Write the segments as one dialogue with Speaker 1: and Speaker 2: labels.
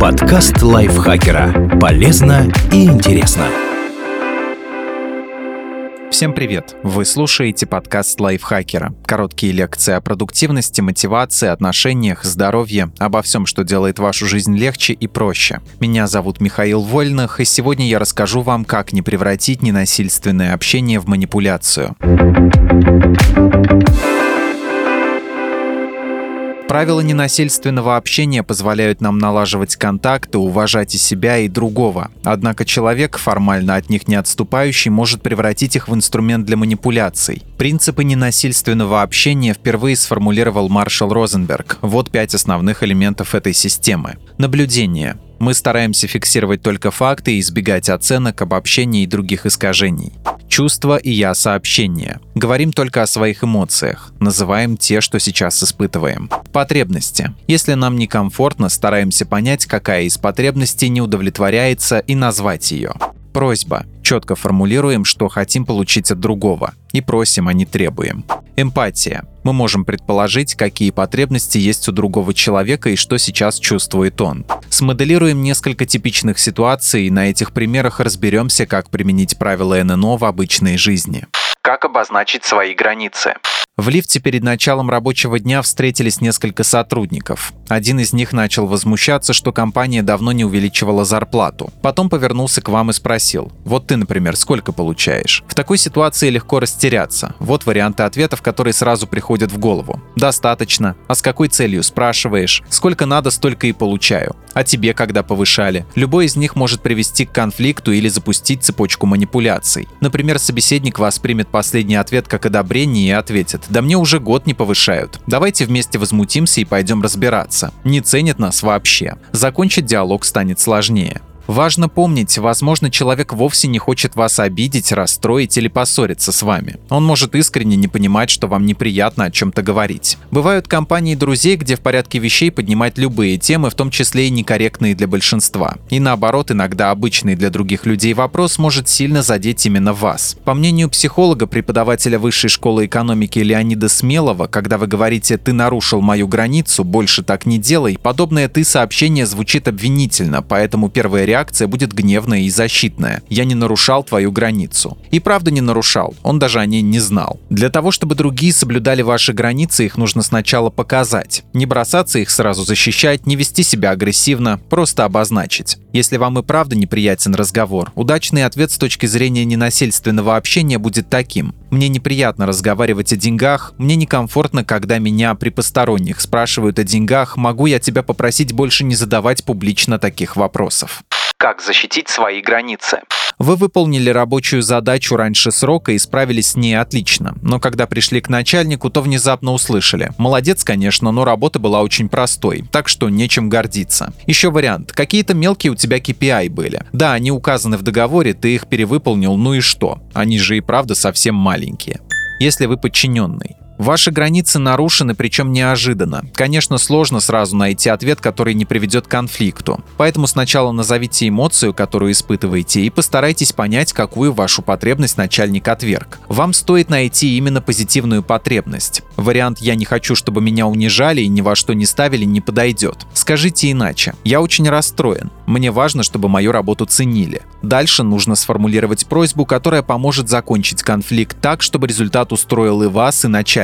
Speaker 1: Подкаст лайфхакера. Полезно и интересно.
Speaker 2: Всем привет! Вы слушаете подкаст лайфхакера. Короткие лекции о продуктивности, мотивации, отношениях, здоровье, обо всем, что делает вашу жизнь легче и проще. Меня зовут Михаил Вольных, и сегодня я расскажу вам, как не превратить ненасильственное общение в манипуляцию. Правила ненасильственного общения позволяют нам налаживать контакты, уважать и себя, и другого. Однако человек, формально от них не отступающий, может превратить их в инструмент для манипуляций. Принципы ненасильственного общения впервые сформулировал маршал Розенберг. Вот пять основных элементов этой системы. Наблюдение. Мы стараемся фиксировать только факты и избегать оценок, обобщений и других искажений. Чувства и я сообщения. Говорим только о своих эмоциях. Называем те, что сейчас испытываем. Потребности. Если нам некомфортно, стараемся понять, какая из потребностей не удовлетворяется и назвать ее. Просьба. Четко формулируем, что хотим получить от другого. И просим, а не требуем. Эмпатия. Мы можем предположить, какие потребности есть у другого человека и что сейчас чувствует он. Смоделируем несколько типичных ситуаций и на этих примерах разберемся, как применить правила ННО в обычной жизни. Как обозначить свои границы? В лифте перед началом рабочего дня встретились несколько сотрудников. Один из них начал возмущаться, что компания давно не увеличивала зарплату. Потом повернулся к вам и спросил, вот ты, например, сколько получаешь? В такой ситуации легко растеряться. Вот варианты ответов, которые сразу приходят в голову. Достаточно. А с какой целью спрашиваешь? Сколько надо, столько и получаю. А тебе когда повышали? Любой из них может привести к конфликту или запустить цепочку манипуляций. Например, собеседник воспримет последний ответ как одобрение и ответит да мне уже год не повышают. Давайте вместе возмутимся и пойдем разбираться. Не ценят нас вообще. Закончить диалог станет сложнее. Важно помнить, возможно, человек вовсе не хочет вас обидеть, расстроить или поссориться с вами. Он может искренне не понимать, что вам неприятно о чем-то говорить. Бывают компании друзей, где в порядке вещей поднимать любые темы, в том числе и некорректные для большинства. И наоборот, иногда обычный для других людей вопрос может сильно задеть именно вас. По мнению психолога, преподавателя Высшей школы экономики Леонида Смелого, когда вы говорите «ты нарушил мою границу, больше так не делай», подобное «ты» сообщение звучит обвинительно, поэтому первая реакция будет гневная и защитная. Я не нарушал твою границу. И правда не нарушал, он даже о ней не знал. Для того, чтобы другие соблюдали ваши границы, их нужно сначала показать. Не бросаться их сразу защищать, не вести себя агрессивно, просто обозначить. Если вам и правда неприятен разговор, удачный ответ с точки зрения ненасильственного общения будет таким. Мне неприятно разговаривать о деньгах, мне некомфортно, когда меня при посторонних спрашивают о деньгах, могу я тебя попросить больше не задавать публично таких вопросов. Как защитить свои границы? Вы выполнили рабочую задачу раньше срока и справились с ней отлично, но когда пришли к начальнику, то внезапно услышали. Молодец, конечно, но работа была очень простой, так что нечем гордиться. Еще вариант. Какие-то мелкие у тебя KPI были. Да, они указаны в договоре, ты их перевыполнил, ну и что? Они же и правда совсем маленькие. Если вы подчиненный, Ваши границы нарушены, причем неожиданно. Конечно, сложно сразу найти ответ, который не приведет к конфликту. Поэтому сначала назовите эмоцию, которую испытываете, и постарайтесь понять, какую вашу потребность начальник отверг. Вам стоит найти именно позитивную потребность. Вариант «я не хочу, чтобы меня унижали и ни во что не ставили» не подойдет. Скажите иначе. «Я очень расстроен. Мне важно, чтобы мою работу ценили». Дальше нужно сформулировать просьбу, которая поможет закончить конфликт так, чтобы результат устроил и вас, и начальника.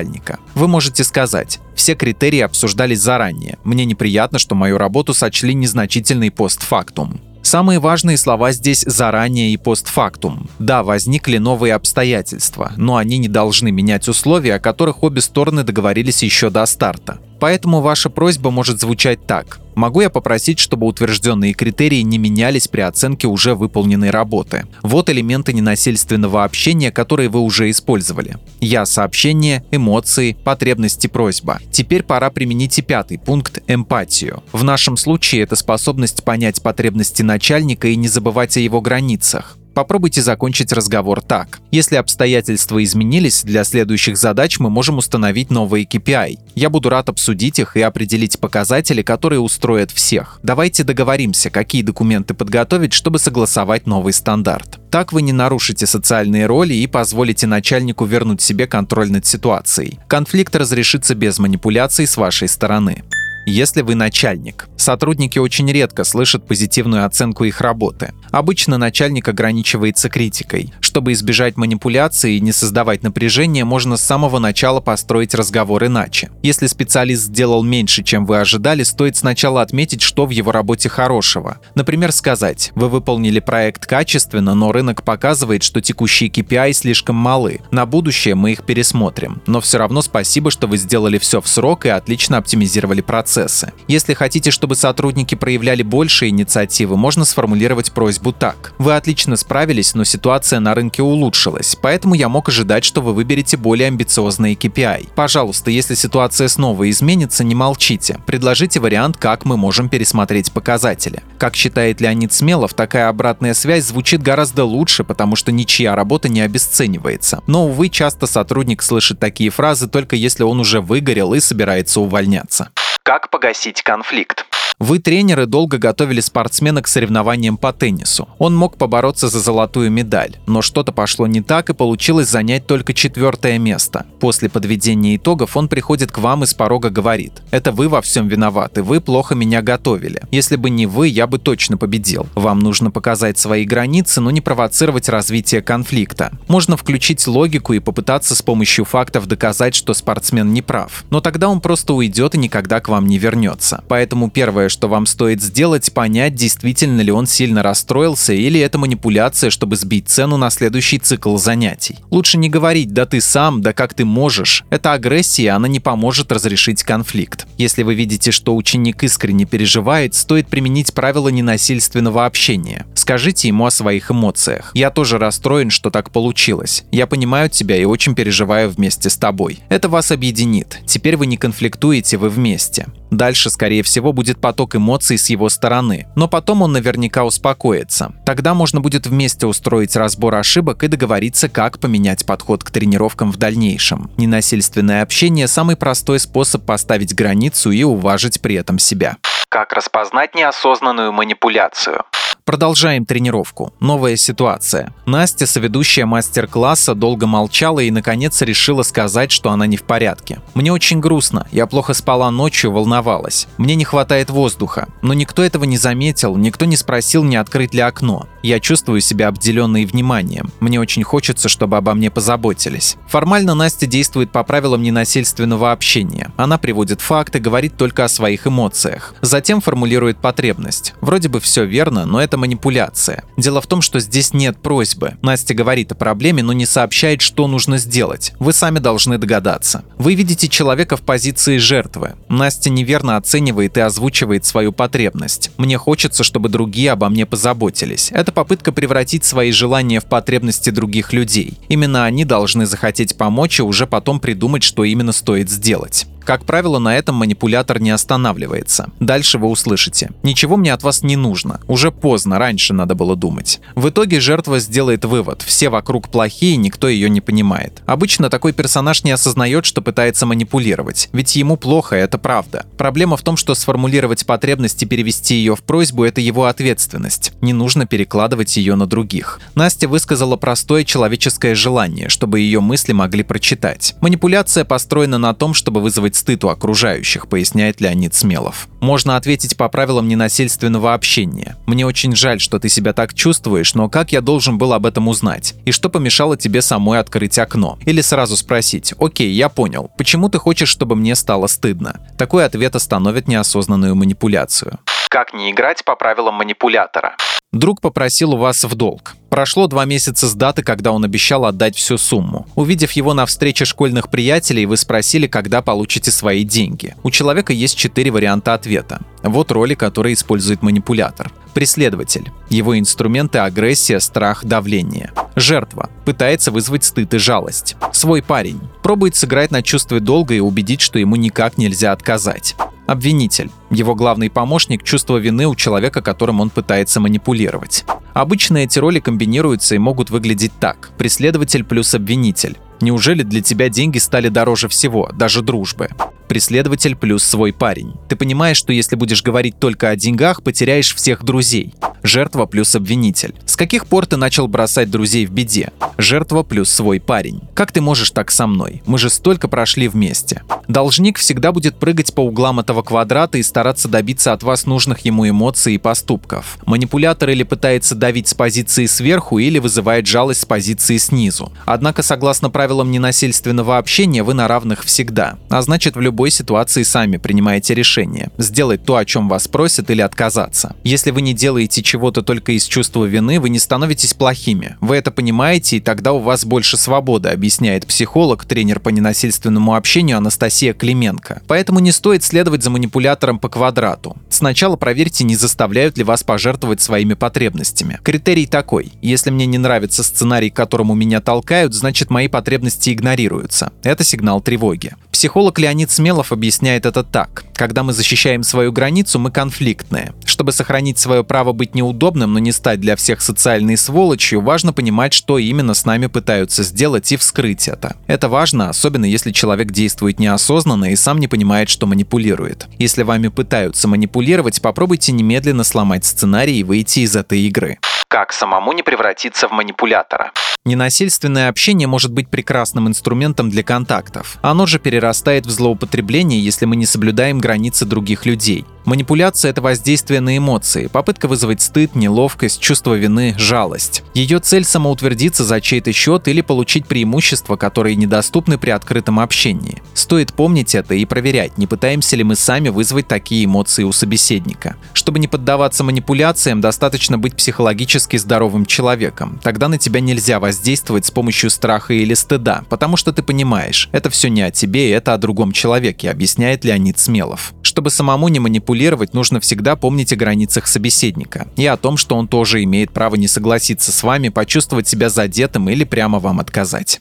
Speaker 2: Вы можете сказать все критерии обсуждались заранее. Мне неприятно, что мою работу сочли незначительный постфактум. Самые важные слова здесь «заранее» и «постфактум». Да, возникли новые обстоятельства, но они не должны менять условия, о которых обе стороны договорились еще до старта. Поэтому ваша просьба может звучать так. Могу я попросить, чтобы утвержденные критерии не менялись при оценке уже выполненной работы? Вот элементы ненасильственного общения, которые вы уже использовали. Я сообщение, эмоции, потребности, просьба. Теперь пора применить и пятый пункт – эмпатию. В нашем случае это способность понять потребности начальника и не забывать о его границах. Попробуйте закончить разговор так. Если обстоятельства изменились, для следующих задач мы можем установить новые KPI. Я буду рад обсудить их и определить показатели, которые устроят всех. Давайте договоримся, какие документы подготовить, чтобы согласовать новый стандарт. Так вы не нарушите социальные роли и позволите начальнику вернуть себе контроль над ситуацией. Конфликт разрешится без манипуляций с вашей стороны. Если вы начальник. Сотрудники очень редко слышат позитивную оценку их работы. Обычно начальник ограничивается критикой. Чтобы избежать манипуляции и не создавать напряжения, можно с самого начала построить разговор иначе. Если специалист сделал меньше, чем вы ожидали, стоит сначала отметить, что в его работе хорошего. Например, сказать, вы выполнили проект качественно, но рынок показывает, что текущие KPI слишком малы. На будущее мы их пересмотрим. Но все равно спасибо, что вы сделали все в срок и отлично оптимизировали процессы. Если хотите, чтобы сотрудники проявляли больше инициативы, можно сформулировать просьбу так. Вы отлично справились, но ситуация на рынке улучшилась, поэтому я мог ожидать, что вы выберете более амбициозные KPI. Пожалуйста, если ситуация снова изменится, не молчите. Предложите вариант, как мы можем пересмотреть показатели. Как считает Леонид Смелов, такая обратная связь звучит гораздо лучше, потому что ничья работа не обесценивается. Но, увы, часто сотрудник слышит такие фразы только если он уже выгорел и собирается увольняться.
Speaker 3: Как погасить конфликт?
Speaker 2: Вы, тренеры, долго готовили спортсмена к соревнованиям по теннису. Он мог побороться за золотую медаль, но что-то пошло не так и получилось занять только четвертое место. После подведения итогов он приходит к вам и с порога говорит, это вы во всем виноваты, вы плохо меня готовили. Если бы не вы, я бы точно победил. Вам нужно показать свои границы, но не провоцировать развитие конфликта. Можно включить логику и попытаться с помощью фактов доказать, что спортсмен не прав. Но тогда он просто уйдет и никогда к вам не вернется. Поэтому первое, что вам стоит сделать, понять, действительно ли он сильно расстроился или это манипуляция, чтобы сбить цену на следующий цикл занятий. Лучше не говорить «да ты сам», «да как ты можешь». Это агрессия, она не поможет разрешить конфликт. Если вы видите, что ученик искренне переживает, стоит применить правила ненасильственного общения. Скажите ему о своих эмоциях. «Я тоже расстроен, что так получилось. Я понимаю тебя и очень переживаю вместе с тобой. Это вас объединит. Теперь вы не конфликтуете, вы вместе. Дальше, скорее всего, будет поток эмоций с его стороны. Но потом он наверняка успокоится. Тогда можно будет вместе устроить разбор ошибок и договориться, как поменять подход к тренировкам в дальнейшем. Ненасильственное общение – самый простой способ поставить границу и уважить при этом себя.
Speaker 3: Как распознать неосознанную манипуляцию?
Speaker 2: Продолжаем тренировку. Новая ситуация. Настя, соведущая мастер-класса, долго молчала и, наконец, решила сказать, что она не в порядке. «Мне очень грустно. Я плохо спала ночью, волновалась. Мне не хватает воздуха. Но никто этого не заметил, никто не спросил, не открыть ли окно. Я чувствую себя обделенной вниманием. Мне очень хочется, чтобы обо мне позаботились». Формально Настя действует по правилам ненасильственного общения. Она приводит факты, говорит только о своих эмоциях. Затем формулирует потребность. Вроде бы все верно, но это манипуляция. Дело в том, что здесь нет просьбы. Настя говорит о проблеме, но не сообщает, что нужно сделать. Вы сами должны догадаться. Вы видите человека в позиции жертвы. Настя неверно оценивает и озвучивает свою потребность. Мне хочется, чтобы другие обо мне позаботились. Это попытка превратить свои желания в потребности других людей. Именно они должны захотеть помочь и уже потом придумать, что именно стоит сделать. Как правило, на этом манипулятор не останавливается. Дальше вы услышите. Ничего мне от вас не нужно. Уже поздно, раньше надо было думать. В итоге жертва сделает вывод. Все вокруг плохие, никто ее не понимает. Обычно такой персонаж не осознает, что пытается манипулировать. Ведь ему плохо, это правда. Проблема в том, что сформулировать потребность и перевести ее в просьбу – это его ответственность. Не нужно перекладывать ее на других. Настя высказала простое человеческое желание, чтобы ее мысли могли прочитать. Манипуляция построена на том, чтобы вызвать стыд у окружающих, поясняет Леонид Смелов. Можно ответить по правилам ненасильственного общения. Мне очень жаль, что ты себя так чувствуешь, но как я должен был об этом узнать? И что помешало тебе самой открыть окно? Или сразу спросить, окей, я понял, почему ты хочешь, чтобы мне стало стыдно? Такой ответ остановит неосознанную манипуляцию.
Speaker 3: Как не играть по правилам манипулятора?
Speaker 2: Друг попросил у вас в долг. Прошло два месяца с даты, когда он обещал отдать всю сумму. Увидев его на встрече школьных приятелей, вы спросили, когда получите свои деньги. У человека есть четыре варианта ответа. Вот роли, которые использует манипулятор. Преследователь. Его инструменты – агрессия, страх, давление. Жертва. Пытается вызвать стыд и жалость. Свой парень. Пробует сыграть на чувстве долга и убедить, что ему никак нельзя отказать. Обвинитель. Его главный помощник – чувство вины у человека, которым он пытается манипулировать. Обычно эти роли комбинируются и могут выглядеть так. Преследователь плюс обвинитель. Неужели для тебя деньги стали дороже всего, даже дружбы? преследователь плюс свой парень. Ты понимаешь, что если будешь говорить только о деньгах, потеряешь всех друзей. Жертва плюс обвинитель. С каких пор ты начал бросать друзей в беде? Жертва плюс свой парень. Как ты можешь так со мной? Мы же столько прошли вместе. Должник всегда будет прыгать по углам этого квадрата и стараться добиться от вас нужных ему эмоций и поступков. Манипулятор или пытается давить с позиции сверху, или вызывает жалость с позиции снизу. Однако, согласно правилам ненасильственного общения, вы на равных всегда. А значит, в любой ситуации сами принимаете решение – сделать то, о чем вас просят, или отказаться. Если вы не делаете чего-то только из чувства вины, вы не становитесь плохими. Вы это понимаете, и тогда у вас больше свободы, объясняет психолог, тренер по ненасильственному общению Анастасия Клименко. Поэтому не стоит следовать за манипулятором по квадрату. Сначала проверьте, не заставляют ли вас пожертвовать своими потребностями. Критерий такой. Если мне не нравится сценарий, к которому меня толкают, значит мои потребности игнорируются. Это сигнал тревоги. Психолог Леонид Смелов объясняет это так. Когда мы защищаем свою границу, мы конфликтные. Чтобы сохранить свое право быть неудобным, но не стать для всех социальной сволочью, важно понимать, что именно с нами пытаются сделать и вскрыть это. Это важно, особенно если человек действует неосознанно и сам не понимает, что манипулирует. Если вами пытаются манипулировать, попробуйте немедленно сломать сценарий и выйти из этой игры.
Speaker 3: Как самому не превратиться в манипулятора?
Speaker 2: Ненасильственное общение может быть прекрасным инструментом для контактов. Оно же перерастает в злоупотребление, если мы не соблюдаем границы других людей. Манипуляция – это воздействие на эмоции, попытка вызвать стыд, неловкость, чувство вины, жалость. Ее цель – самоутвердиться за чей-то счет или получить преимущества, которые недоступны при открытом общении. Стоит помнить это и проверять, не пытаемся ли мы сами вызвать такие эмоции у собеседника. Чтобы не поддаваться манипуляциям, достаточно быть психологически здоровым человеком. Тогда на тебя нельзя воздействовать с помощью страха или стыда, потому что ты понимаешь, это все не о тебе, это о другом человеке, объясняет Леонид Смелов. Чтобы самому не манипулировать, нужно всегда помнить о границах собеседника и о том, что он тоже имеет право не согласиться с вами, почувствовать себя задетым или прямо вам отказать.